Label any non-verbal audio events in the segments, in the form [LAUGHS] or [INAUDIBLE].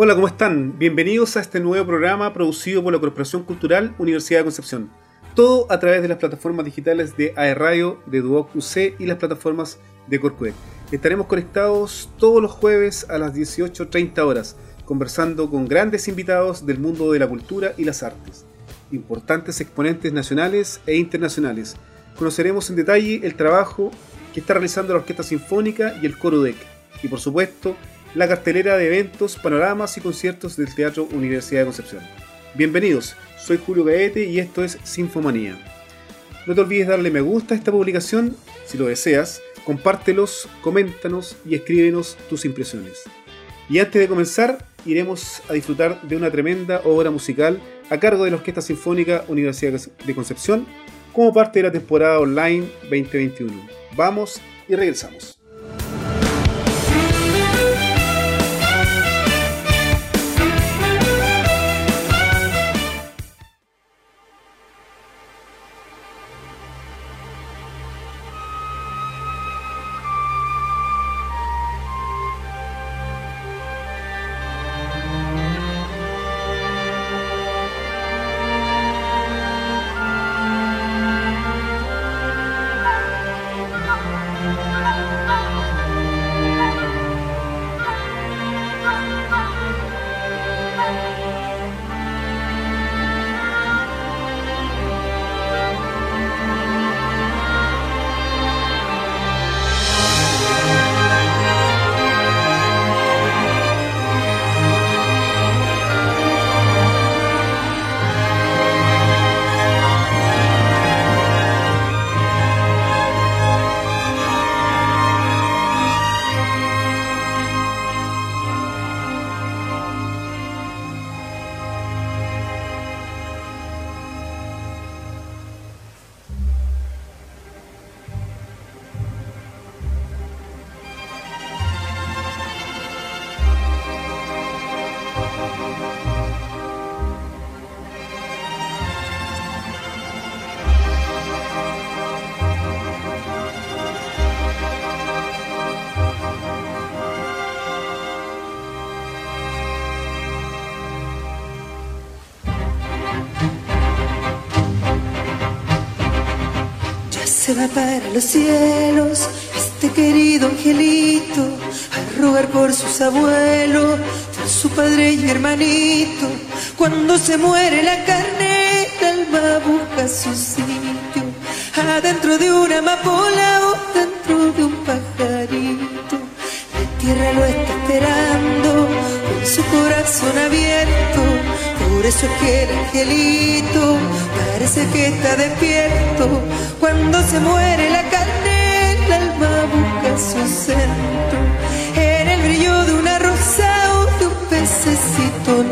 Hola, ¿cómo están? Bienvenidos a este nuevo programa producido por la Corporación Cultural Universidad de Concepción. Todo a través de las plataformas digitales de AE Radio, de Duoc UC y las plataformas de Corcudec. Estaremos conectados todos los jueves a las 18.30 horas, conversando con grandes invitados del mundo de la cultura y las artes, importantes exponentes nacionales e internacionales. Conoceremos en detalle el trabajo que está realizando la Orquesta Sinfónica y el Coro DEC, y por supuesto, la cartelera de eventos, panoramas y conciertos del Teatro Universidad de Concepción. Bienvenidos, soy Julio Gaete y esto es Sinfomanía. No te olvides darle me gusta a esta publicación, si lo deseas, compártelos, coméntanos y escríbenos tus impresiones. Y antes de comenzar, iremos a disfrutar de una tremenda obra musical a cargo de la Orquesta Sinfónica Universidad de Concepción como parte de la temporada online 2021. Vamos y regresamos. Para los cielos este querido angelito a rogar por sus abuelos, por su padre y hermanito. Cuando se muere la carne, el alma busca su sitio, adentro de una amapola o dentro de un pajarito. La tierra lo está esperando con su corazón abierto. Por eso es que el angelito parece que está despierto cuando se muere la carne, el alma busca su centro. En el brillo de una rosa o de un pececito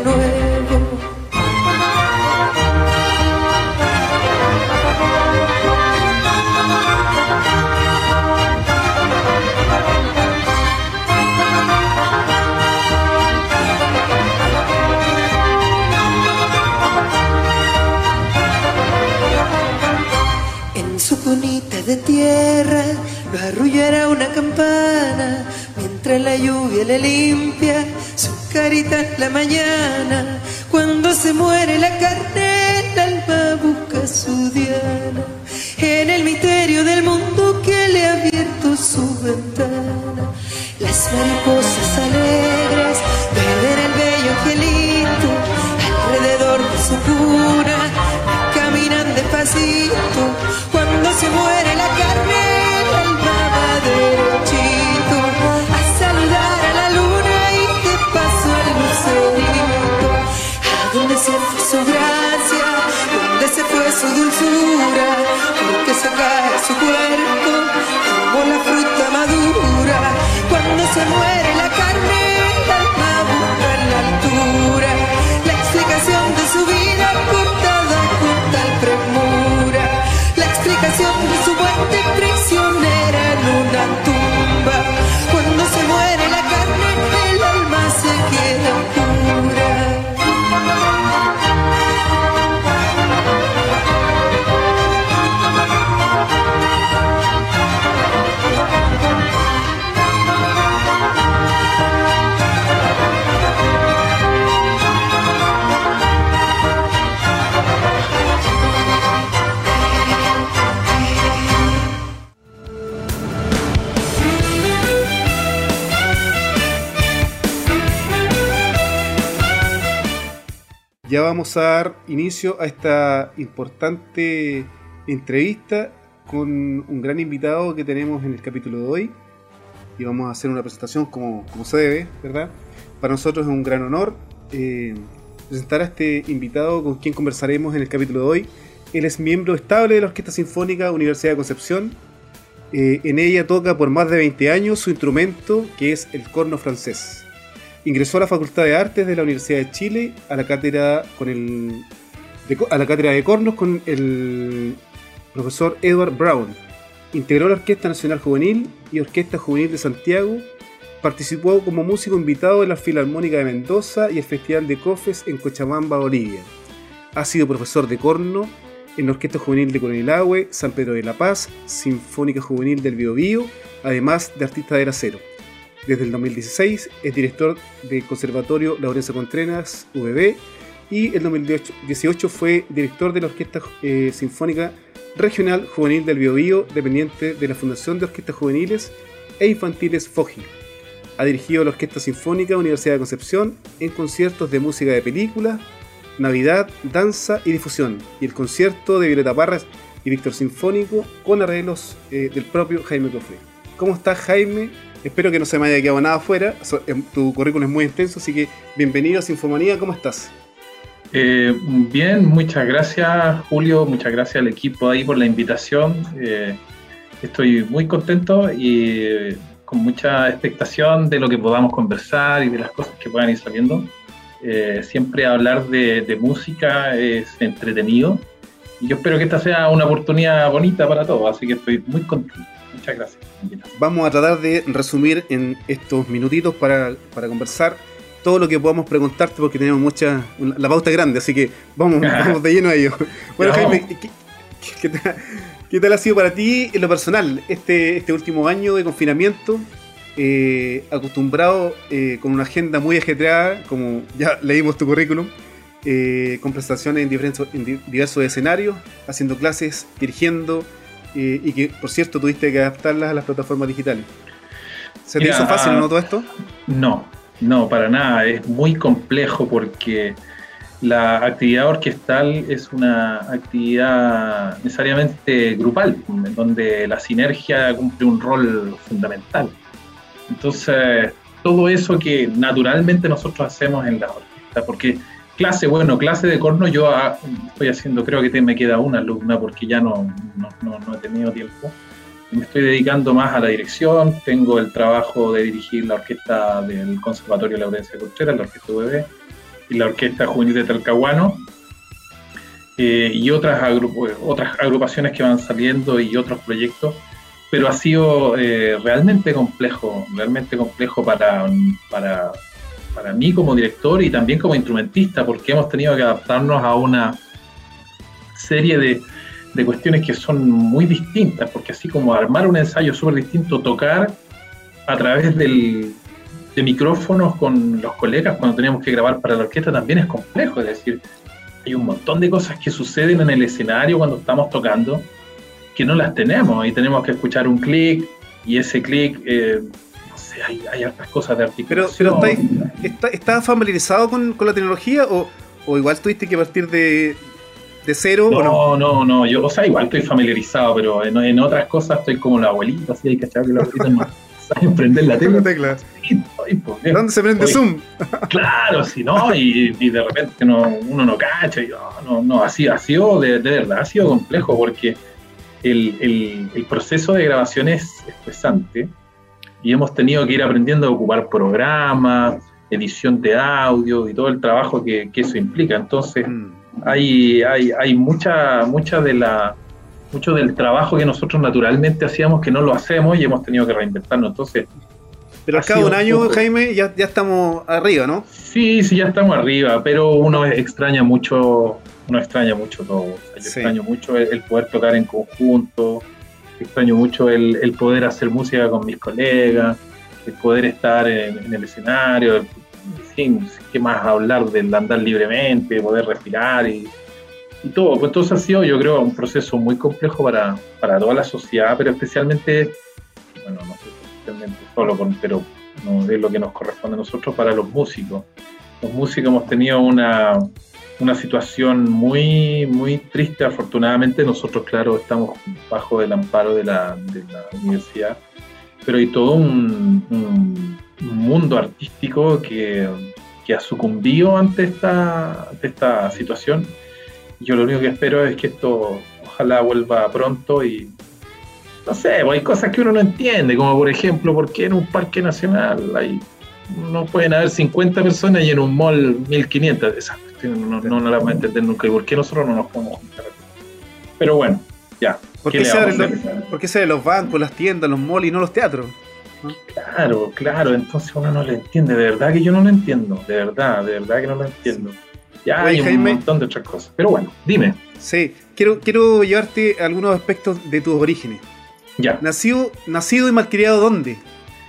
lo arrullará una campana mientras la lluvia le limpia su carita la mañana. Cuando se muere la carne, el alma busca su diana en el misterio del mundo que le ha abierto su ventana. Las mariposas alegres ver el bello angelito alrededor de su cuna caminan despacito cuando se muere su dulzura, porque se cae su cuerpo como la fruta madura. Cuando se muere la carne, el alma busca en la altura ya vamos a dar inicio a esta importante entrevista con un gran invitado que tenemos en el capítulo de hoy. Y vamos a hacer una presentación como, como se debe, ¿verdad? Para nosotros es un gran honor eh, presentar a este invitado con quien conversaremos en el capítulo de hoy. Él es miembro estable de la Orquesta Sinfónica Universidad de Concepción. Eh, en ella toca por más de 20 años su instrumento, que es el corno francés. Ingresó a la Facultad de Artes de la Universidad de Chile a la cátedra con el de, a la cátedra de cornos con el profesor Edward Brown. Integró la Orquesta Nacional Juvenil y Orquesta Juvenil de Santiago. Participó como músico invitado en la Filarmónica de Mendoza y el Festival de Cofes en Cochabamba, Bolivia. Ha sido profesor de corno en la Orquesta Juvenil de Coronilahue, San Pedro de la Paz, Sinfónica Juvenil del Biobío, además de artista del acero. Desde el 2016 es director del Conservatorio Laurencio Contreras, VB, y el 2018 fue director de la Orquesta eh, Sinfónica Regional Juvenil del Biobío, dependiente de la Fundación de Orquestas Juveniles e Infantiles FOGI. Ha dirigido la Orquesta Sinfónica Universidad de Concepción en conciertos de música de película, Navidad, danza y difusión, y el concierto de Violeta Parras y Víctor Sinfónico con arreglos eh, del propio Jaime Cofre. ¿Cómo estás, Jaime? Espero que no se me haya quedado nada afuera. Em, tu currículum es muy extenso, así que bienvenido a Sinfomanía. ¿Cómo estás? Eh, bien, muchas gracias Julio, muchas gracias al equipo ahí por la invitación. Eh, estoy muy contento y eh, con mucha expectación de lo que podamos conversar y de las cosas que puedan ir saliendo. siempre hablar de, de, música es entretenido y yo espero que esta sea una oportunidad bonita para todos, así que estoy muy contento. Muchas gracias. Vamos a tratar de resumir en estos minutitos para, para conversar todo lo que podamos preguntarte porque tenemos mucha. La pauta es grande, así que vamos, [LAUGHS] vamos de lleno a ello. Bueno, Jaime, ¿qué, tal, ha sido para ti en lo personal este, este último año de confinamiento? Eh, acostumbrado eh, con una agenda muy ajetreada, como ya leímos tu currículum, eh, con prestaciones en, en diversos escenarios, haciendo clases, dirigiendo, y que por cierto tuviste que adaptarlas a las plataformas digitales. ¿Se te hizo fácil, no todo esto? No, no, para nada. Es muy complejo porque la actividad orquestal es una actividad necesariamente grupal, en donde la sinergia cumple un rol fundamental. Entonces, todo eso que naturalmente nosotros hacemos en la orquesta, porque clase, bueno, clase de corno yo ah, estoy haciendo, creo que me queda una alumna porque ya no, no, no he tenido tiempo. Me estoy dedicando más a la dirección, tengo el trabajo de dirigir la orquesta del Conservatorio Laurencia Contreras, la Orquesta UBB, y la Orquesta Juvenil de Talcahuano, eh, y otras, otras agrupaciones que van saliendo y otros proyectos, pero ha sido eh, realmente complejo, realmente complejo para, para, para mí como director y también como instrumentista, porque hemos tenido que adaptarnos a una serie de de cuestiones que son muy distintas, porque así como armar un ensayo súper distinto, tocar a través del, de micrófonos con los colegas cuando teníamos que grabar para la orquesta también es complejo, es decir, hay un montón de cosas que suceden en el escenario cuando estamos tocando que no las tenemos y tenemos que escuchar un clic y ese clic, eh, no sé, hay, hay otras cosas de articulación. Pero, pero ¿estás familiarizado con, con, la tecnología o, o igual tuviste que partir de, de cero? No, no, no, no, yo, o sea, igual estoy familiarizado, pero en, otras cosas estoy como la abuelita, así hay que que la abuelita no [LAUGHS] saben prender la tecla. [LAUGHS] ¿Dónde se prende Zoom? [LAUGHS] claro, si no, y, de repente no, uno no cacha, y, no, no, así ha sido, de, verdad, ha sido complejo porque el, el, proceso de grabación es estresante y hemos tenido que ir aprendiendo a ocupar programas, edición de audio y todo el trabajo que, que eso implica. Entonces, mm hay, hay, hay mucha, mucha de la, mucho del trabajo que nosotros naturalmente hacíamos que no lo hacemos y hemos tenido que reinventarnos. Entonces, pero al cabo de un año, Jaime, ya, ya estamos arriba, ¿no? Sí, sí, ya estamos arriba, pero uno extraña mucho, uno extraña mucho todo. yo extraño mucho el, poder tocar en conjunto, extraño mucho el, el, poder hacer música con mis colegas, el poder estar en, en el escenario, sin qué más hablar del andar libremente, poder respirar y, todo. Pues entonces ha sido, yo creo, un proceso muy complejo para, para toda la sociedad, pero especialmente, bueno, no sé especialmente solo, pero no es lo que nos corresponde a nosotros para los músicos. Los músicos hemos tenido una, una situación muy, muy triste. Afortunadamente nosotros, claro, estamos bajo el amparo de la, de la universidad, pero hay todo un, un, mundo artístico que, que, ha sucumbido ante esta, ante esta situación. Yo lo único que espero es que esto ojalá vuelva pronto y no sé, pues hay cosas que uno no entiende, como por ejemplo, ¿por qué en un parque nacional hay, no pueden haber 50 personas y en un mall 1500? Exacto no, no, no la vamos a entender nunca. ¿Y por qué nosotros no nos podemos juntar? Pero bueno, ya. ¿Por qué, se abren los, bancos, las tiendas, los malls y no los teatros? Claro, claro, entonces uno no le entiende, de verdad que yo no lo entiendo, de verdad, de verdad que no lo entiendo. Ya hay un montón de otras cosas. Pero bueno, dime. Sí, quiero, quiero llevarte algunos aspectos de tus orígenes. Ya. Nacido, nacido y malcriado ¿dónde?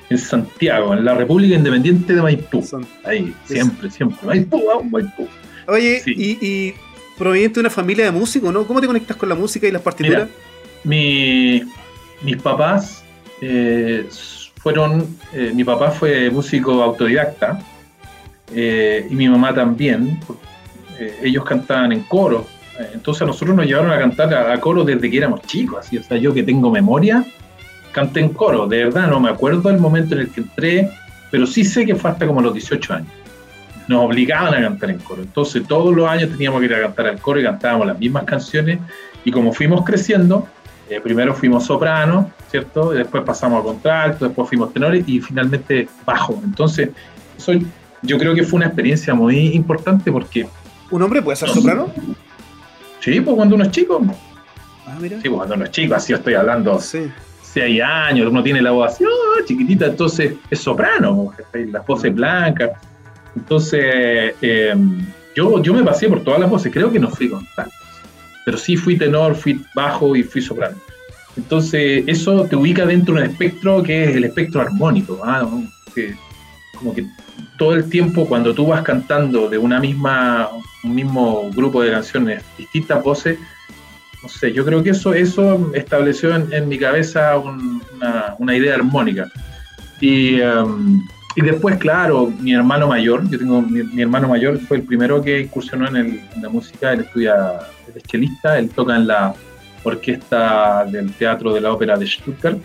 En Santiago, en la República Independiente de Maipú. Ahí, siempre, siempre. Maipú, vamos, Maipú. Oye, y, proveniente de una familia de músicos, ¿no? ¿Cómo te conectas con la música y las partituras? mi, mis papás eh, fueron, eh, mi papá fue músico autodidacta eh, y mi mamá también. ellos cantaban en coro, entonces a nosotros nos llevaron a cantar a, coro desde que éramos chicos, así, o sea, yo que tengo memoria, canté en coro, de verdad no me acuerdo del momento en el que entré, pero sí sé que fue hasta como los 18 años nos obligaban a cantar en coro. Entonces todos los años teníamos que ir a cantar al coro y cantábamos las mismas canciones. Y como fuimos creciendo, eh, primero fuimos sopranos, ¿cierto? después pasamos a contralto, después fuimos tenores y finalmente bajo. Entonces, eso yo creo que fue una experiencia muy importante porque... ¿Un hombre puede ser soprano? Sí, pues cuando uno es chico. Ah, mira. Sí, pues cuando uno es chico, así estoy hablando. Sí. Seis años, uno tiene la voz así, oh, chiquitita, entonces es soprano, las voces blancas. Entonces, eh, yo, yo me pasé por todas las voces, creo que no fui con tantas, pero sí fui tenor, fui bajo y fui soprano. Entonces, eso te ubica dentro de un espectro que es el espectro armónico, ¿ah? que, como que todo el tiempo cuando tú vas cantando de una misma, un mismo grupo de canciones, distintas voces, no sé, yo creo que eso, eso estableció en, mi cabeza una, una, idea armónica. Y um, y después, claro, mi hermano mayor, yo tengo mi, hermano mayor fue el primero que incursionó en, la música, él estudia, él es él toca en la orquesta del teatro de la ópera de Stuttgart.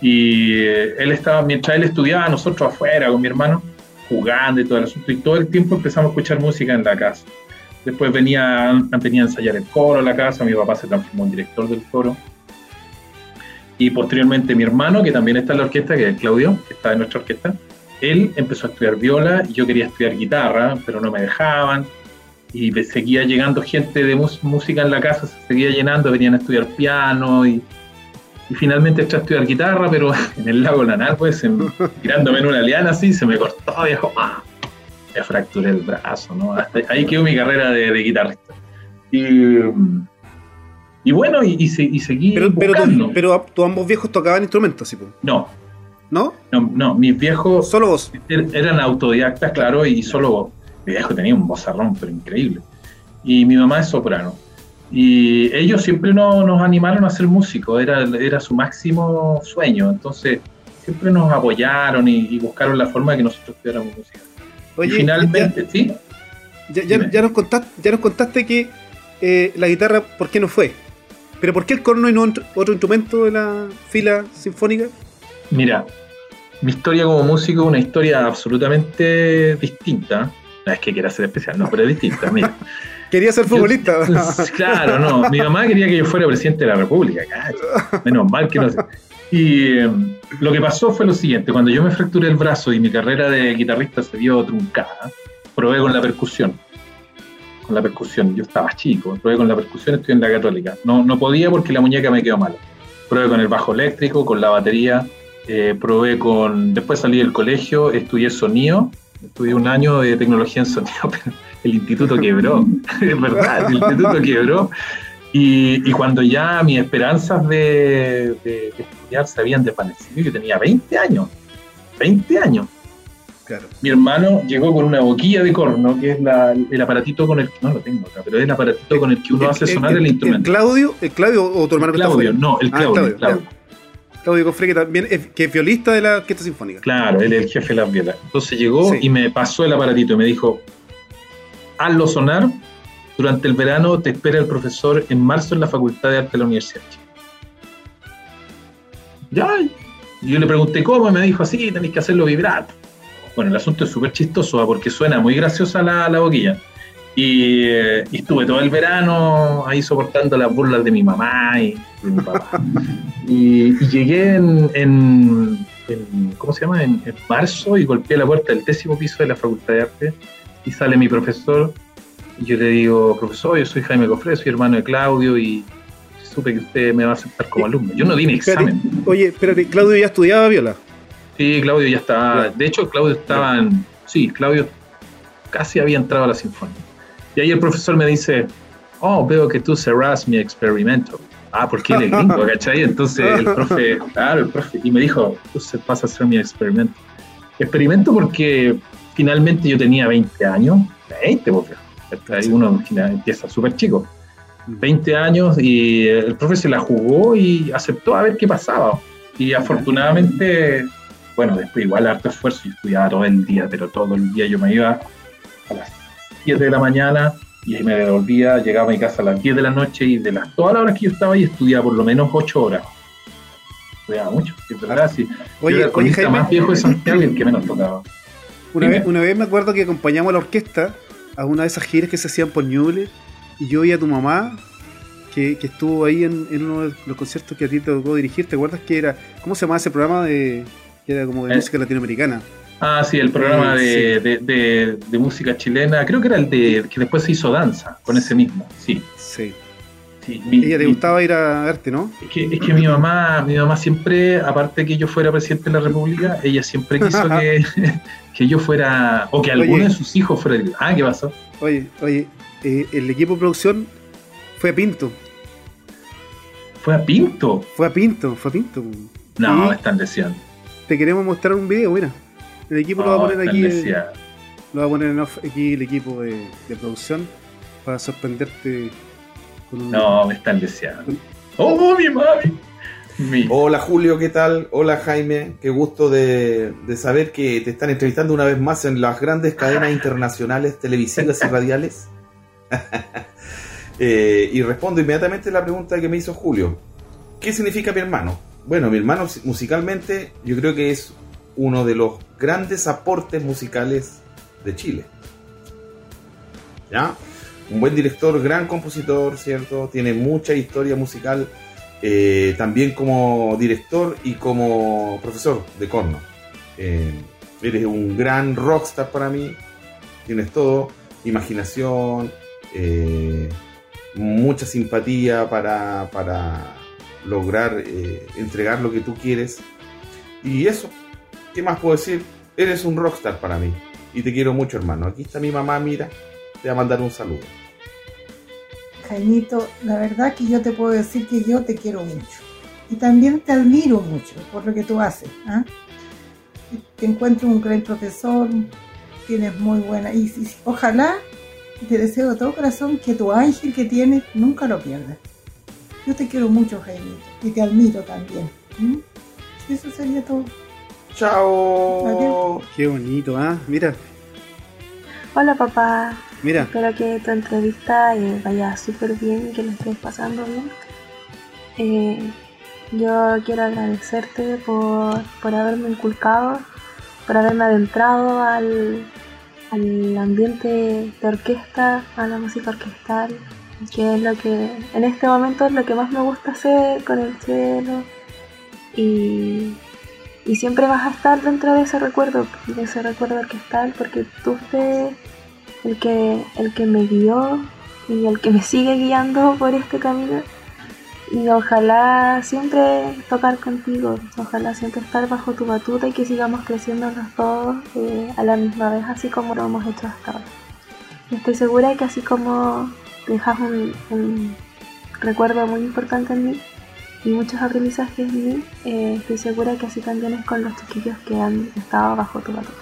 Y eh, él estaba, mientras él estudiaba, nosotros afuera con mi hermano, jugando y todo el asunto, y todo el tiempo empezamos a escuchar música en la casa. Después venía, venía a ensayar el coro en la casa, mi papá se transformó en director del coro. Y posteriormente mi hermano, que también está en la orquesta, que es Claudio, que está en nuestra orquesta, él empezó a estudiar viola y yo quería estudiar guitarra, pero no me dejaban. Y seguía llegando gente de música en la casa, se seguía llenando, venían a estudiar piano y, finalmente entré a estudiar guitarra, pero [LAUGHS] en el lago Lanal, pues, [LAUGHS] tirándome en una liana así, se me cortó y dijo, ¡ah! me fracturé el brazo, ¿no? ahí quedó mi carrera de, guitarrista. Y, bueno, y, seguí. Pero, pero, tú, ambos viejos tocaban instrumentos, ¿sí? No, ¿No? No, no mis viejos. Solo vos. Er, eran autodidactas, claro, y solo vos. Mi viejo tenía un vozarrón, pero increíble. Y mi mamá es soprano. Y ellos siempre nos animaron a ser músicos, era, era su máximo sueño. Entonces, siempre nos apoyaron y, buscaron la forma de que nosotros estudiáramos música. Oye, y finalmente, ya, ¿sí? Ya, nos contaste, ya nos contaste que eh, la guitarra, ¿por qué no fue? ¿Pero por qué el corno y no otro instrumento de la fila sinfónica? Mira, mi historia como músico es una historia absolutamente distinta. No es que quiera ser especial, no, pero es distinta. Mira. [LAUGHS] Quería ser futbolista. [LAUGHS] claro, no. Mi mamá quería que yo fuera presidente de la República. Menos mal que no sé. Y em, lo que pasó fue lo siguiente: cuando yo me fracturé el brazo y mi carrera de guitarrista se vio truncada, probé con la percusión. Con la percusión. Yo estaba chico, probé con la percusión, estoy en la Católica. No, no podía porque la muñeca me quedó mala. Probé con el bajo eléctrico, con la batería, eh, probé con. Después salí del colegio, estudié sonido, estudié un año de tecnología en sonido, [LAUGHS] pero el instituto quebró, [LAUGHS] es verdad, el instituto quebró. Y, cuando ya mis esperanzas de, estudiar se habían desvanecido, yo tenía 20 años, 20 años. Mi hermano llegó con una boquilla de corno, que es el aparatito con el que, no lo tengo acá, pero es el aparatito con el que uno hace sonar el, instrumento. ¿El Claudio? ¿El Claudio o tu hermano? Claudio, no, el ah, Claudio. el Claudio. Claudio Cofre, que también es, que es violista de la Orquesta Sinfónica. Claro, él es el jefe de las violas. Entonces llegó y me pasó el aparatito y me dijo, hazlo sonar durante el verano te espera el profesor en marzo en la Facultad de Arte de la Universidad. Ya, yo le pregunté cómo, y me dijo así, tenéis que hacerlo vibrar. Bueno, el asunto es súper chistoso, ¿ah? porque suena muy graciosa la, la boquilla. Y, eh, y estuve todo el verano ahí soportando las burlas de mi mamá y de mi papá. [LAUGHS] y, y llegué en, en- en- ¿cómo se llama? En, en marzo y golpeé la puerta del décimo piso de la Facultad de Arte y sale mi profesor y yo le digo, profesor, yo soy Jaime Cofré, soy hermano de Claudio y supe que usted me va a aceptar como alumno. Yo no di mi examen. Oye, espérate, Claudio ya estudiaba viola. Sí, Claudio ya estaba. De hecho, Claudio estaba en. Sí, Claudio casi había entrado a la sinfonía. Y ahí el profesor me dice: Oh, veo que tú cerrás mi experimento. Ah, porque él es gringo, ¿cachai? Entonces el profe, claro, el profe, y me dijo: Tú se vas a hacer mi experimento. Experimento porque finalmente yo tenía 20 años, 20, porque uno empieza súper chico. 20 años y el profe se la jugó y aceptó a ver qué pasaba. Y afortunadamente, bueno, después igual harto esfuerzo, yo estudiaba todo el día, pero todo el día yo me iba a las 7 de la mañana y me devolvía, llegaba a mi casa a las 10 de la noche y de las todas las horas que yo estaba ahí estudiaba por lo menos 8 horas. Estudiaba mucho, es verdad, sí. Oye, yo era oye, Jaime. más viejo de Santiago y el que menos tocaba. Una vez, una vez me acuerdo que acompañamos a la orquesta a una de esas giras que se hacían por Ñuble y yo vi a tu mamá que, que estuvo ahí en, en uno de los conciertos que a ti te tocó dirigir. ¿Te acuerdas que era, cómo se llamaba ese programa de que era como de Eh. música latinoamericana? Ah, sí, el programa Eh, de, de- de- de música chilena, creo que era el de que después se hizo danza, con ese mismo, sí. Sí. sí mi- Ella te mi- gustaba ir a verte, ¿no? Es que, es que mi mamá, mi mamá siempre, aparte que yo fuera presidente de la República, ella siempre quiso que, [LAUGHS] que yo fuera, o que alguno Oye. de sus hijos fuera. Ah, ¿qué pasó? Oye, oye, eh, el equipo de producción fue a Pinto. ¿Fue a Pinto? Fue a Pinto, fue a Pinto. No, me están deseando. Te queremos mostrar un video, mira. El equipo lo va a poner aquí. eh. Lo va a poner en off aquí el equipo de, de producción para sorprenderte con un. No, me están deseando. ¡Oh, mi mami! Mi- Hola Julio, ¿qué tal? Hola Jaime, qué gusto de, de saber que te están entrevistando una vez más en las grandes cadenas internacionales televisivas y radiales. [LAUGHS] Eh, y respondo inmediatamente la pregunta que me hizo Julio. ¿Qué significa mi hermano? Bueno, mi hermano musicalmente yo creo que es uno de los grandes aportes musicales de Chile. ¿Ya? Un buen director, gran compositor, ¿cierto? Tiene mucha historia musical eh, también como director y como profesor de corno. Eh, eres un gran rockstar para mí, tienes todo, imaginación, eh, mucha simpatía para, para lograr entregar lo que tú quieres. Y eso, ¿qué más puedo decir? Eres un rockstar para mí y te quiero mucho hermano. Aquí está mi mamá, mira, te va a mandar un saludo. Jaimito, la verdad que yo te puedo decir que yo te quiero mucho. Y también te admiro mucho por lo que tú haces. ¿ah? Te encuentro un gran profesor, tienes muy buena. Y, ojalá, te deseo de todo corazón que tu ángel que tienes nunca lo pierdas. Yo te quiero mucho, Jaimito, y te admiro también. Eso sería todo. Chao. Qué bonito, ¿ah? Mira, Hola papá, mira. espero que tu entrevista eh, vaya súper bien y que lo estés pasando bien. Eh, yo quiero agradecerte por, por haberme inculcado, por haberme adentrado al, al ambiente de orquesta, a la música orquestal, que es lo que en este momento es lo que más me gusta hacer con el cielo. Y, y siempre vas a estar dentro de ese recuerdo, de ese recuerdo orquestal, porque tú fuiste el que, el que me guió y el que me sigue guiando por este camino. Y ojalá siempre tocar contigo, ojalá siempre estar bajo tu batuta y que sigamos creciendo los dos eh, a la misma vez, así como lo hemos hecho hasta ahora. Estoy segura que así como dejas un, un recuerdo muy importante en mí y muchos aprendizajes en mí, eh, estoy segura que así también es con los chiquillos que han estado bajo tu batuta.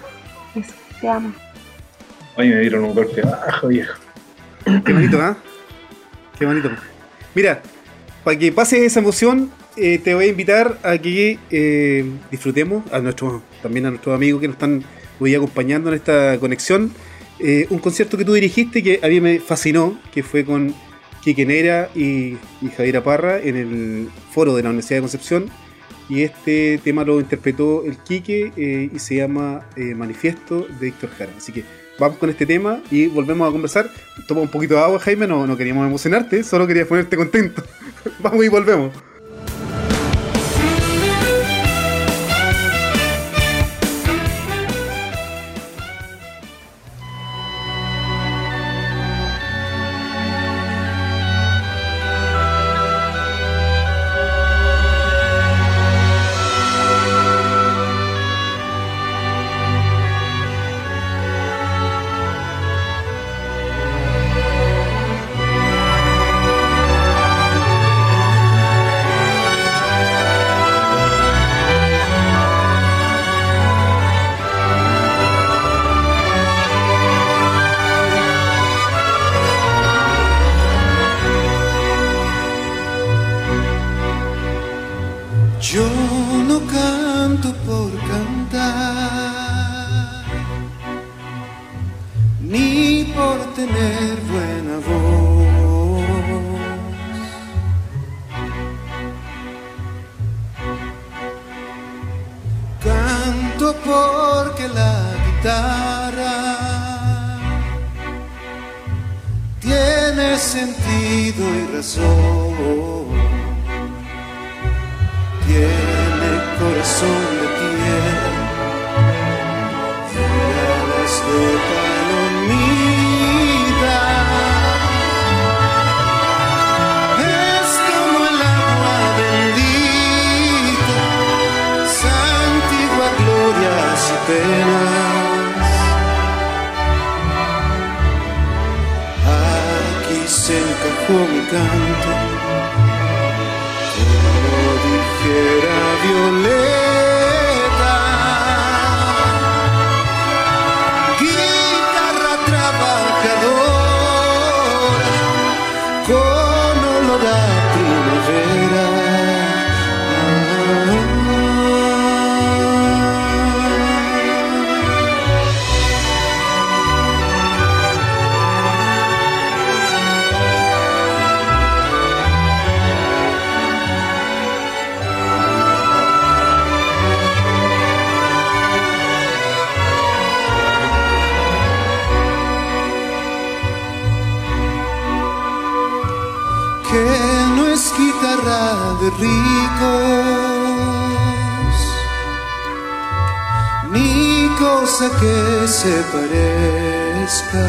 Eso, te amo. Oye, me dieron un golpe bajo, viejo. [COUGHS] Qué bonito, ¿ah? Qué bonito. Mira, para que pase esa emoción, eh, te voy a invitar a que eh, disfrutemos a nuestros, también a nuestros amigos que nos están hoy acompañando en esta conexión. eh, un concierto que tú dirigiste que a mí me fascinó, que fue con Quique Nera y, y Javier Parra en el foro de la Universidad de Concepción. Y este tema lo interpretó el Quique eh, y se llama eh, Manifiesto de Víctor Jara. Así que vamos con este tema y volvemos a conversar. Toma un poquito de agua, Jaime, no, no queríamos emocionarte, solo quería ponerte contento. [LAUGHS] vamos y volvemos. Y razón tiene corazón de piel y alas de palomita. Encajó mi canto de ricos, ni cosa que se parezca.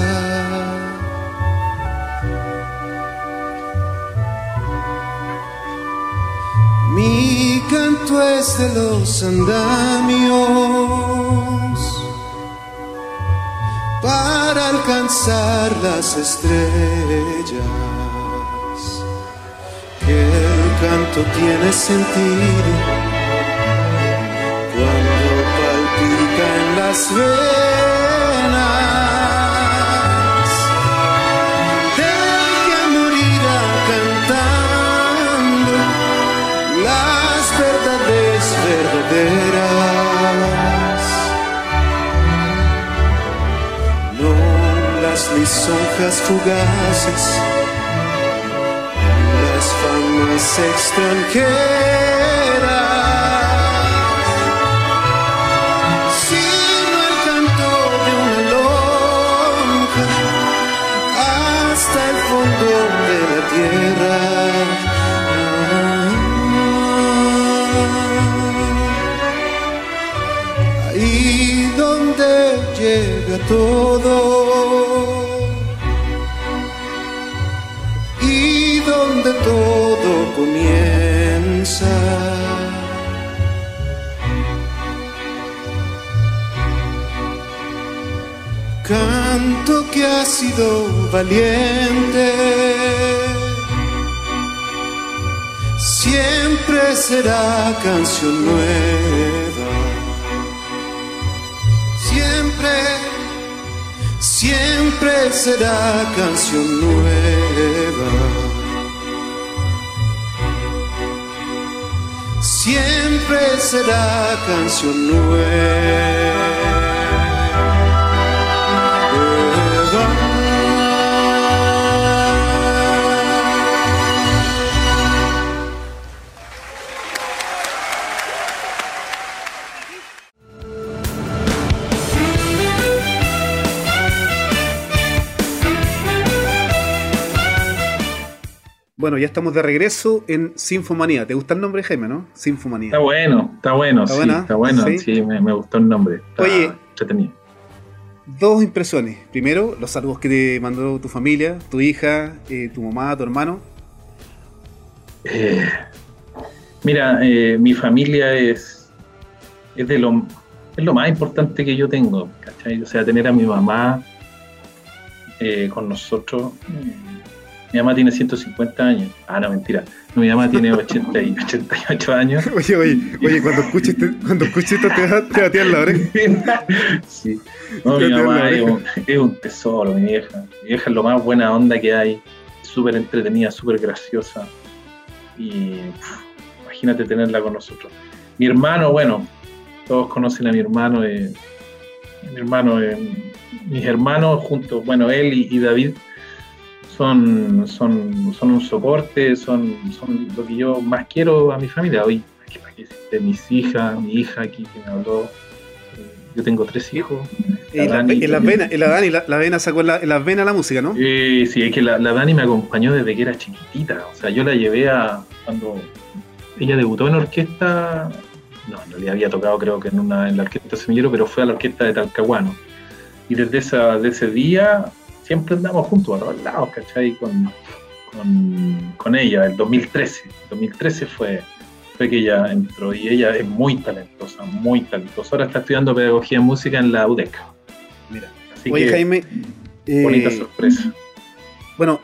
Mi canto es de los andamios para alcanzar las estrellas tiene sentido cuando palpita en las venas. Del que morirá cantando las verdades verdaderas. No las lisonjas fugaces famas extranjeras, sino el canto de una lonja hasta el fondo de la tierra. Ahí donde llega todo comienza. Canto que ha sido valiente, siempre será canción nueva, siempre siempre será canción nueva. Siempre será canción nueva. Ya estamos de regreso en Sinfomanía. ¿Te gusta el nombre, Jaime, no? Sinfomanía. Está bueno, está bueno, ¿Está sí, está bueno, sí, me, gustó el nombre. Oye, Dos impresiones. Primero, los saludos que te mandó tu familia, tu hija, eh, tu mamá, tu hermano. Eh, mira, eh, mi familia es, es de lo, es lo más importante que yo tengo, ¿cachai? O sea, tener a mi mamá con nosotros mi mamá tiene 150 años. Ah, no, mentira. mi mamá tiene [LAUGHS] 80 y 88 años. Oye, oye, oye, cuando escuches, cuando escuches esto te va, te va a tirar la oreja. [LAUGHS] sí. No, mi mamá es un, es un, tesoro, mi vieja. Mi vieja es lo más buena onda que hay. Súper entretenida, súper graciosa. Y imagínate tenerla con nosotros. Mi hermano, bueno, todos conocen a mi hermano. Eh, mi hermano, eh, mis hermanos juntos, bueno, él y David son, son, son un soporte, son, son lo que yo más quiero a mi familia. Hoy, de mis hijas, mi hija aquí que me habló. Eh, yo tengo tres hijos. Y la, Dani, la, Dani, la, Dani sacó la, las venas la música, ¿no? Sí, sí, es que la, Dani me acompañó desde que era chiquitita. O sea, yo la llevé a. Cuando ella debutó en orquesta. No, en realidad había tocado, creo que en, una, en la orquesta Semillero, pero fue a la orquesta de Talcahuano. Y desde esa, de ese día siempre andamos juntos a todos lados, ¿cachai? Con, con, ella, el 2013. El 2013 fue, fue que ella entró y ella es muy talentosa, muy talentosa. Ahora está estudiando pedagogía en música en la UDEC. Mira, Así Oye, Jaime. Bonita eh, sorpresa. Bueno,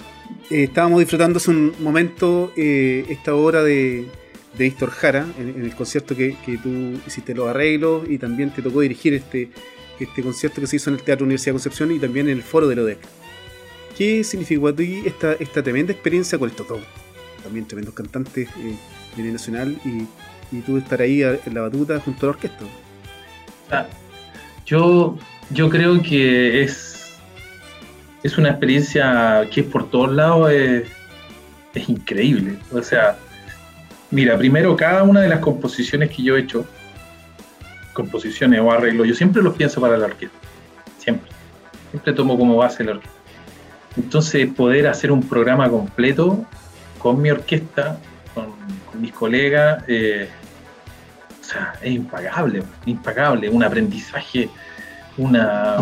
eh, estábamos disfrutando hace un momento eh, esta obra de, de Víctor Jara en, el concierto que, que, tú hiciste los arreglos y también te tocó dirigir este, este concierto que se hizo en el Teatro Universidad de Concepción y también en el foro de ODEC. ¿Qué significó para ti esta, esta tremenda experiencia con estos dos? También tremendos cantantes eh, a nivel nacional y, y tú estar ahí en la batuta junto a la orquesta. Ah, yo, yo creo que es, es una experiencia que por todos lados es, es increíble. O sea, mira, primero cada una de las composiciones que yo he hecho, composiciones o arreglos, yo siempre los pienso para la orquesta. Siempre. Siempre tomo como base la orquesta. Entonces, poder hacer un programa completo con mi orquesta, con, mis colegas, eh, o sea, es impagable, impagable, un aprendizaje, una,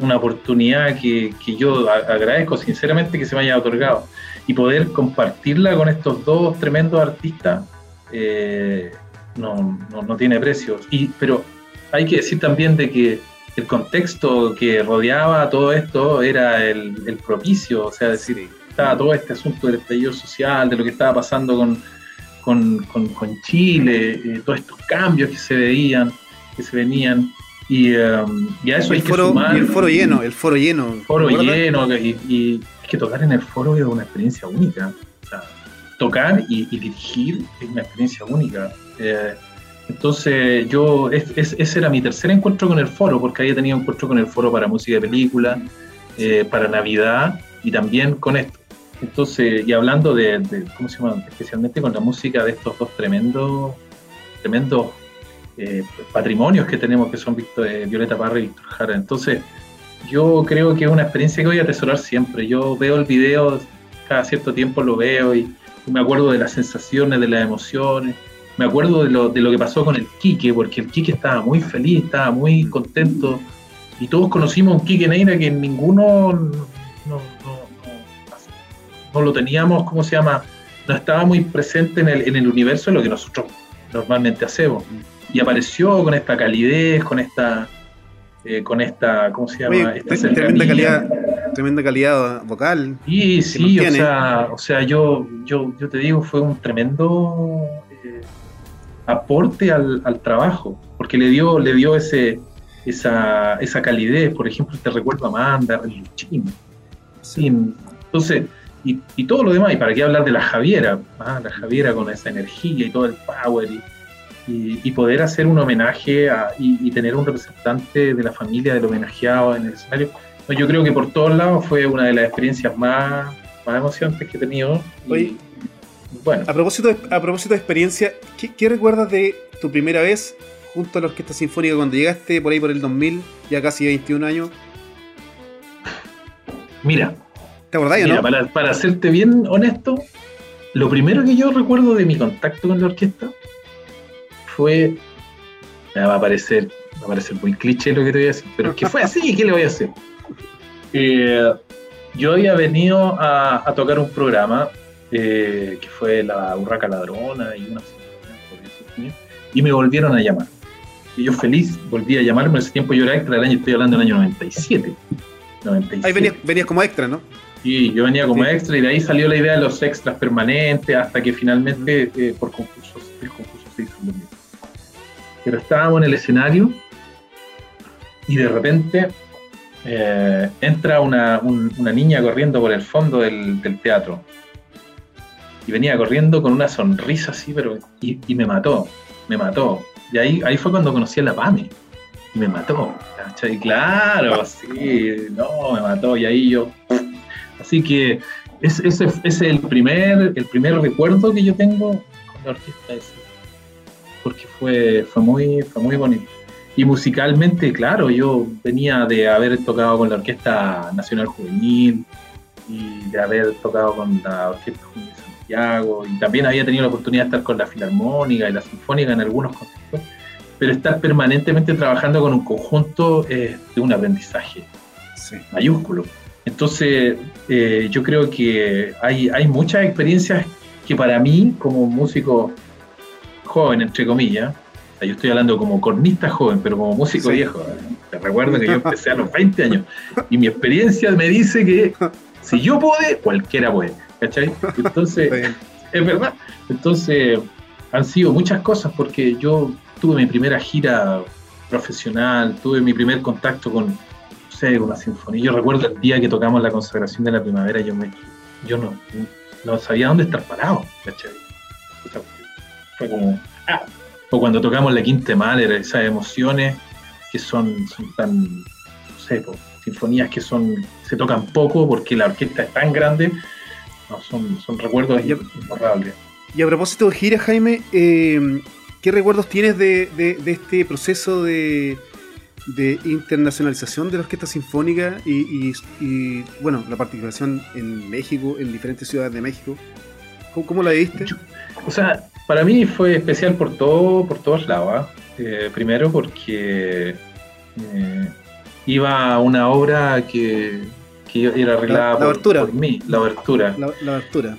una oportunidad que, yo agradezco sinceramente que se me haya otorgado. Y poder compartirla con estos dos tremendos artistas, eh, no, no, tiene precio. Y, pero hay que decir también de que el contexto que rodeaba todo esto era el, propicio, o sea, decir, estaba todo este asunto del estallido social, de lo que estaba pasando con, con, Chile, eh, todos estos cambios que se veían, que se venían. Y, um, a eso hay que sumar. Y el foro lleno, el foro lleno. El foro lleno, y, y, es que tocar en el foro es una experiencia única. Tocar y, dirigir es una experiencia única. Eh, entonces yo, ese era mi tercer encuentro con el foro, porque había tenido encuentro con el foro para música de película, eh, para Navidad y también con esto. Entonces, y hablando de, ¿cómo se llama? Especialmente con la música de estos dos tremendos, tremendos eh, patrimonios que tenemos, que son Violeta Parra y Víctor Jara. Entonces, yo creo que es una experiencia que voy a atesorar siempre. Yo veo el video, cada cierto tiempo lo veo y me acuerdo de las sensaciones, de las emociones. Me acuerdo de lo, de lo que pasó con el Quique, porque el Quique estaba muy feliz, estaba muy contento. Y todos conocimos a un Quique Neira que ninguno no, no, lo teníamos, ¿cómo se llama? No estaba muy presente en el, en el universo de lo que nosotros normalmente hacemos. Y apareció con esta calidez, con esta, eh, con esta, ¿cómo se llama? esta tremenda calidad, tremenda calidad vocal. Y sí, o sea, o sea, yo, yo, yo te digo, fue un tremendo eh, aporte al, trabajo, porque le dio, le dio ese, esa, esa calidez. Por ejemplo, te recuerdo a Amanda, Luchín. Sí, entonces, y, y, todo lo demás, y para qué hablar de la Javiera, ¿ah? la Javiera con esa energía y todo el power y y, poder hacer un homenaje y, tener un representante de la familia del homenajeado en el escenario. Yo creo que por todos lados fue una de las experiencias más, más emocionantes que he tenido. bueno. A propósito de, a propósito de experiencia, ¿qué, recuerdas de tu primera vez junto a la Orquesta Sinfónica cuando llegaste por ahí por el 2000, ya casi 21 años? Mira. ¿Te acordás, no? Para, para serte bien honesto, lo primero que yo recuerdo de mi contacto con la orquesta fue. Me va a parecer, va a parecer muy cliché lo que te voy a decir, pero es que fue [LAUGHS] así, ¿qué le voy a hacer? Eh, yo había venido a, a tocar un programa eh, que fue La Urraca Ladrona y una y me volvieron a llamar. Y yo feliz volví a llamarme, ese tiempo yo era extra, el año, estoy hablando del año 97. 97. Ahí venías, venías como extra, ¿no? Sí, yo venía como extra y de ahí salió la idea de los extras permanentes hasta que finalmente eh, por concursos el concurso se hizo mismo. Pero estábamos en el escenario y de repente eh, entra una, un- una niña corriendo por el fondo del, teatro y venía corriendo con una sonrisa así, pero y, y me mató, me mató. Y ahí, ahí fue cuando conocí a la PAMI. Y me mató. ¿cachai? Claro, sí, no, me mató. Y ahí yo. Así que es- ese, ese es el primer, el primer recuerdo que yo tengo con la orquesta esa. Porque fue, fue, muy, fue muy bonito. Y musicalmente, claro, yo venía de haber tocado con la Orquesta Nacional Juvenil y de haber tocado con la Orquesta Juvenil de Santiago y también había tenido la oportunidad de estar con la Filarmónica y la Sinfónica en algunos conciertos, pero estar permanentemente trabajando con un conjunto es de un aprendizaje Sí. mayúsculo. Entonces, eh, yo creo que hay, hay muchas experiencias que para mí, como músico joven, entre comillas, yo estoy hablando como cornista joven, pero como músico Sí. viejo, ¿eh? te recuerdo que yo [LAUGHS] empecé a los 20 años y mi experiencia me dice que si yo pude, cualquiera puede, ¿cachai? Entonces, es verdad. Entonces, han sido muchas cosas porque yo tuve mi primera gira profesional, tuve mi primer contacto con, no sé, con la sinfonía. Yo recuerdo el día que tocamos la consagración de la primavera, yo me yo no, no sabía dónde estar parado, ¿cachai? Fue como, ah. O cuando tocamos la quinta Mahler, esas emociones que son, son tan, no sé, po, sinfonías que son se tocan poco porque la orquesta es tan grande, no, son, son recuerdos imborrables. Y a propósito de gira, Jaime, eh, ¿qué recuerdos tienes de, de- de este proceso de, de internacionalización de la orquesta sinfónica y, y- y, bueno, la participación en México, en diferentes ciudades de México? ¿Cómo, cómo la viste? O sea, para mí fue especial por todo, por todos lados. ¿ah? Eh, primero porque eh, iba a una obra que, que era arreglada La- la por, mí, la abertura. La, la abertura.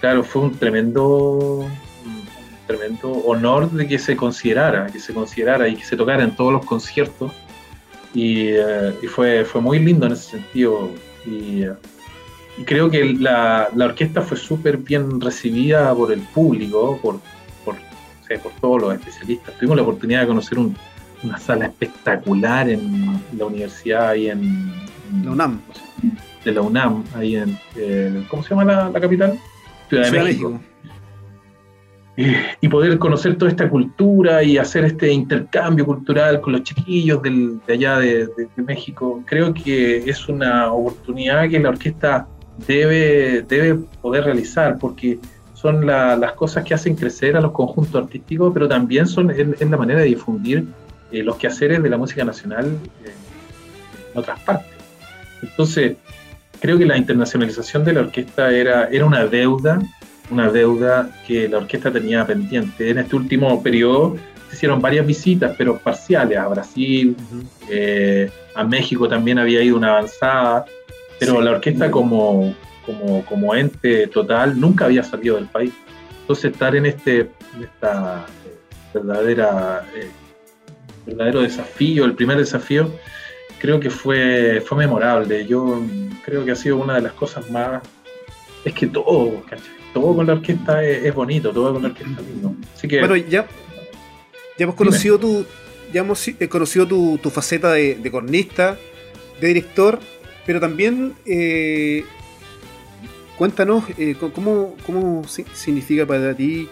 Claro, fue un tremendo, un tremendo honor de que se considerara, que se considerara y que se tocara en todos los conciertos. Y, eh, y fue, fue muy lindo en ese sentido. Y creo que la, la orquesta fue súper bien recibida por el público, por, por, todos los especialistas. Tuvimos la oportunidad de conocer un- una sala espectacular en la universidad y en, La UNAM. de la UNAM, ahí en, eh, ¿cómo se llama la, la capital? Ciudad de México. Y poder conocer toda esta cultura y hacer este intercambio cultural con los chiquillos del- de allá de, de- de México, creo que es una oportunidad que la orquesta debe, debe poder realizar, porque son la- las cosas que hacen crecer a los conjuntos artísticos, pero también son es, es la manera de difundir eh, los quehaceres de la música nacional eh, en otras partes. Entonces, creo que la internacionalización de la orquesta era, era una deuda, una deuda que la orquesta tenía pendiente. En este último periodo se hicieron varias visitas, pero parciales, a Brasil, eh, a México también había ido una avanzada, pero Sí. la orquesta como, como, como ente total nunca había salido del país. Entonces estar en este en esta eh, verdadera eh, verdadero desafío, el primer desafío, creo que fue, fue memorable. Yo creo que ha sido una de las cosas más. Es que todo, ¿cachai? Todo con la orquesta es, es bonito, todo con la orquesta es lindo. Así que. Bueno, ya, ya hemos conocido tu, ya hemos eh, conocido tu, tu faceta de, de cornista, de director, pero también eh, cuéntanos eh, cómo, cómo si- significa para ti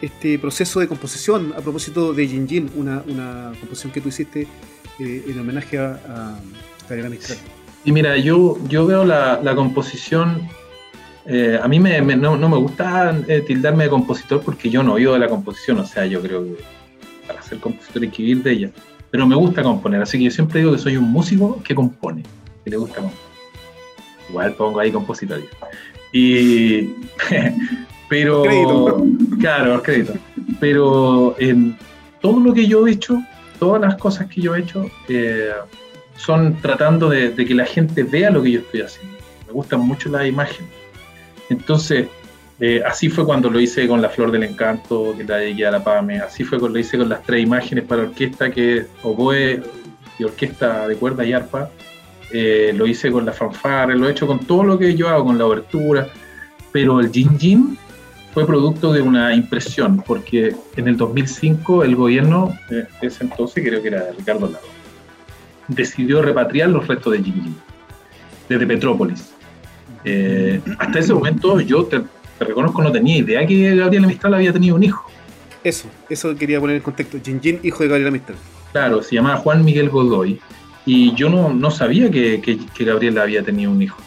este proceso de composición a propósito de Jin Jin, una, una composición que tú hiciste eh, en homenaje a, a Gabriela. Y mira, yo, yo veo la, la composición. eh, a mí me, me- no, no me gusta eh, tildarme de compositor porque yo no vivo de la composición, o sea, yo creo que para ser compositor hay que vivir de ella. Pero me gusta componer, así que yo siempre digo que soy un músico que compone, que le gusta componer. Igual pongo ahí compositor. Y, [LAUGHS] Pero, Crédito. claro, los créditos. Pero en todo lo que yo he hecho, todas las cosas que yo he hecho, eh, son tratando de, de que la gente vea lo que yo estoy haciendo. Me gustan mucho las imágenes. Entonces, eh, así fue cuando lo hice con La Flor del Encanto, que la dediqué a la PAME. Así fue cuando lo hice con las tres imágenes para orquesta, que es oboe y orquesta de cuerda y arpa. Eh, lo hice con la fanfare, lo he hecho con todo lo que yo hago, con la obertura. Pero el Jin Jin fue producto de una impresión, porque en el 2005 el gobierno, eh, ese entonces, creo que era Ricardo Lago, decidió repatriar los restos de Jin Jin desde Petrópolis. Eh, hasta ese momento yo te, te reconozco no tenía idea que Gabriela Mistral había tenido un hijo. Eso, eso quería poner en contexto. Jin Jin, hijo de Gabriela Mistral. Claro, se llamaba Juan Miguel Godoy. Y yo no, no sabía que, que, que Gabriela había tenido un hijo.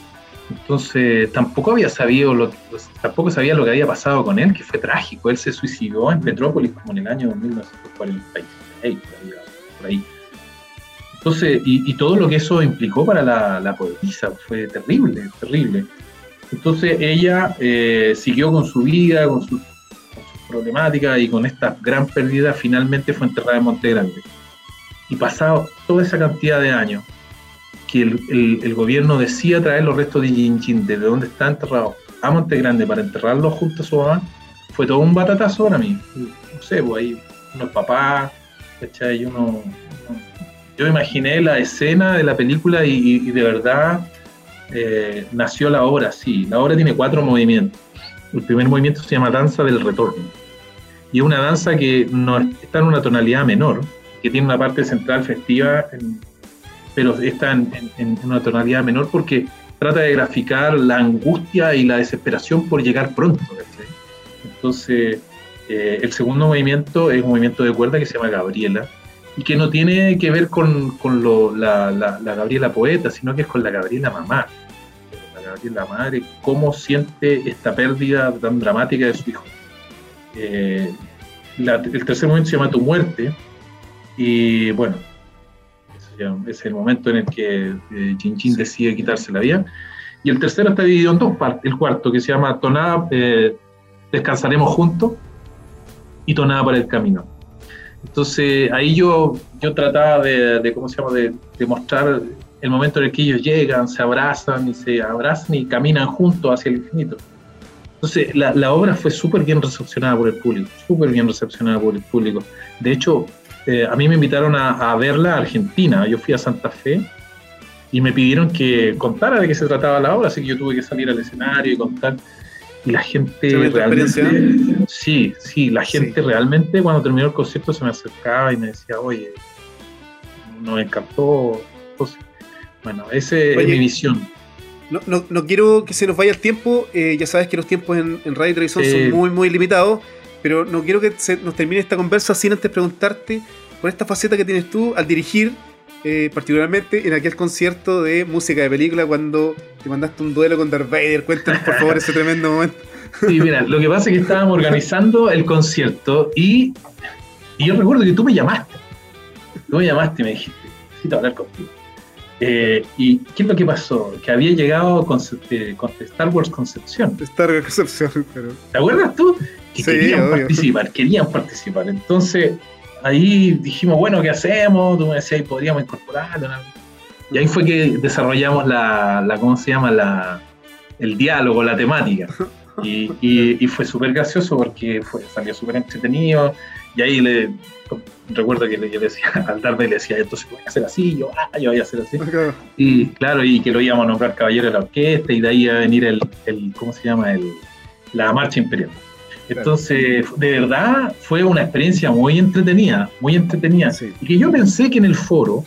Entonces tampoco había sabido lo tampoco sabía lo que había pasado con él, que fue trágico. Él se suicidó en Petrópolis como en el año 1946, por ahí. Por ahí. Entonces, y, y, todo lo que eso implicó para la, la poetisa fue terrible, terrible. Entonces ella eh, siguió con su vida, con sus su problemáticas y con esta gran pérdida, finalmente fue enterrada en Monte Grande. Y pasado toda esa cantidad de años, que el, el, gobierno decía traer los restos de Jin, desde donde está enterrado, a Monte Grande para enterrarlo junto a su mamá, fue todo un batatazo para mí. No sé, pues ahí unos papás, ¿cachai? Uno, uno, yo imaginé la escena de la película y, de verdad eh, nació la obra así. La obra tiene cuatro movimientos. El primer movimiento se llama Danza del Retorno. Y es una danza que está en una tonalidad menor, que tiene una parte central festiva, en, pero está en, en, en, una tonalidad menor porque trata de graficar la angustia y la desesperación por llegar pronto. ¿sí? Entonces, eh, el segundo movimiento es un movimiento de cuerda que se llama Gabriela, y que no tiene que ver con, con lo, la, la, la, Gabriela poeta, sino que es con la Gabriela mamá, la Gabriela madre, cómo siente esta pérdida tan dramática de su hijo. Eh, la, el tercer momento se llama Tu muerte, y bueno, es el momento en el que eh, Chin Chin decide quitarse la vida. Y el tercero está dividido en dos partes, el cuarto que se llama Tonada, eh, Descansaremos juntos, y Tonada para el Camino entonces ahí yo, yo trataba de, de ¿cómo se llama?, de, de, mostrar el momento en el que ellos llegan, se abrazan y se abrazan y caminan juntos hacia el infinito. Entonces la, la obra fue súper bien recepcionada por el público, súper bien recepcionada por el público. De hecho, eh, a mí me invitaron a, a, verla a Argentina, yo fui a Santa Fe y me pidieron que contara de qué se trataba la obra, así que yo tuve que salir al escenario y contar. Y la gente realmente sí sí la gente sí. realmente cuando terminó el concierto se me acercaba y me decía oye nos encantó entonces bueno esa es mi visión. no, no, no, quiero que se nos vaya el tiempo. Eh, ya sabes que los tiempos en, en radio y televisión eh, son muy muy limitados pero no quiero que se nos termine esta conversa sin antes preguntarte por esta faceta que tienes tú al dirigir eh, particularmente en aquel concierto de música de película cuando te mandaste un duelo con Darth Vader. Cuéntanos por favor ese tremendo momento. [LAUGHS] Sí, mira, lo que pasa es que estábamos organizando el concierto y, y yo recuerdo que tú me llamaste. Tú me llamaste y me dijiste, necesito hablar contigo. Eh, ¿Y qué es lo que pasó? Que había llegado con, eh, con Star Wars Concepción. Star Wars Concepción, pero... ¿Te acuerdas tú? Que sí, querían obvio. participar, querían participar. Entonces, ahí dijimos, bueno, ¿qué hacemos? Tú me decías, podríamos incorporarlo. Y ahí fue que desarrollamos la, la ¿cómo se llama? La, el diálogo, la temática. Y, y, y fue súper gracioso porque fue, salió súper entretenido. Y ahí le recuerdo que le, yo le decía [LAUGHS] al Darby le decía, entonces voy a hacer así, yo, ah, yo voy a hacer así. Okay. Y claro, y que lo íbamos a nombrar caballero de la orquesta, y de ahí iba a venir el, el ¿cómo se llama? El, la marcha imperial. Entonces, de verdad, fue una experiencia muy entretenida, muy entretenida. Sí. Y que yo pensé que en el foro,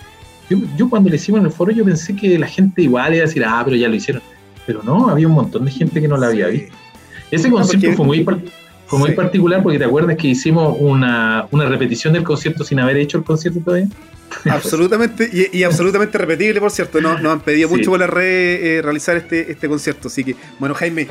yo, yo, cuando le hicimos en el foro, yo pensé que la gente igual iba a decir, ah, pero ya lo hicieron. Pero no, había un montón de gente que no la había visto. Ese concierto no, fue muy, fue muy sí. particular porque te acuerdas que hicimos una, una repetición del concierto sin haber hecho el concierto todavía. [LAUGHS] Absolutamente, y, y, absolutamente repetible, por cierto. Nos, nos han pedido sí. mucho por la red eh, realizar este, este concierto. Así que, bueno, Jaime,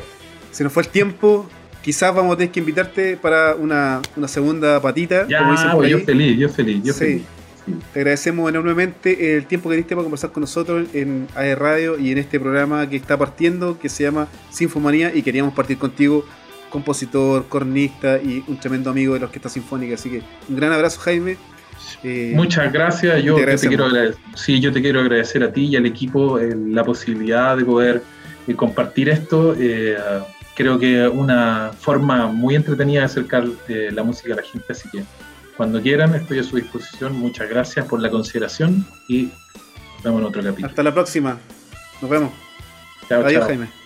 se nos fue el tiempo quizás vamos a tener que invitarte para una, una segunda patita. Ya, como dicen por yo feliz, yo feliz, yo sí. feliz. Sí. Te agradecemos enormemente el tiempo que diste para conversar con nosotros en AE Radio y en este programa que está partiendo, que se llama Sinfomanía, y queríamos partir contigo compositor, cornista y un tremendo amigo de la Orquesta Sinfónica. Así que un gran abrazo, Jaime. Eh, Muchas gracias. Yo te, quiero agradecer, sí, yo te quiero agradecer a ti y al equipo eh, la posibilidad de poder eh, compartir esto. Creo que una forma muy entretenida de acercar la música a la gente. Así que cuando quieran, estoy a su disposición. Muchas gracias por la consideración y nos vemos en otro capítulo. Hasta la próxima. Nos vemos. Chao, Adiós, Jaime. Chao.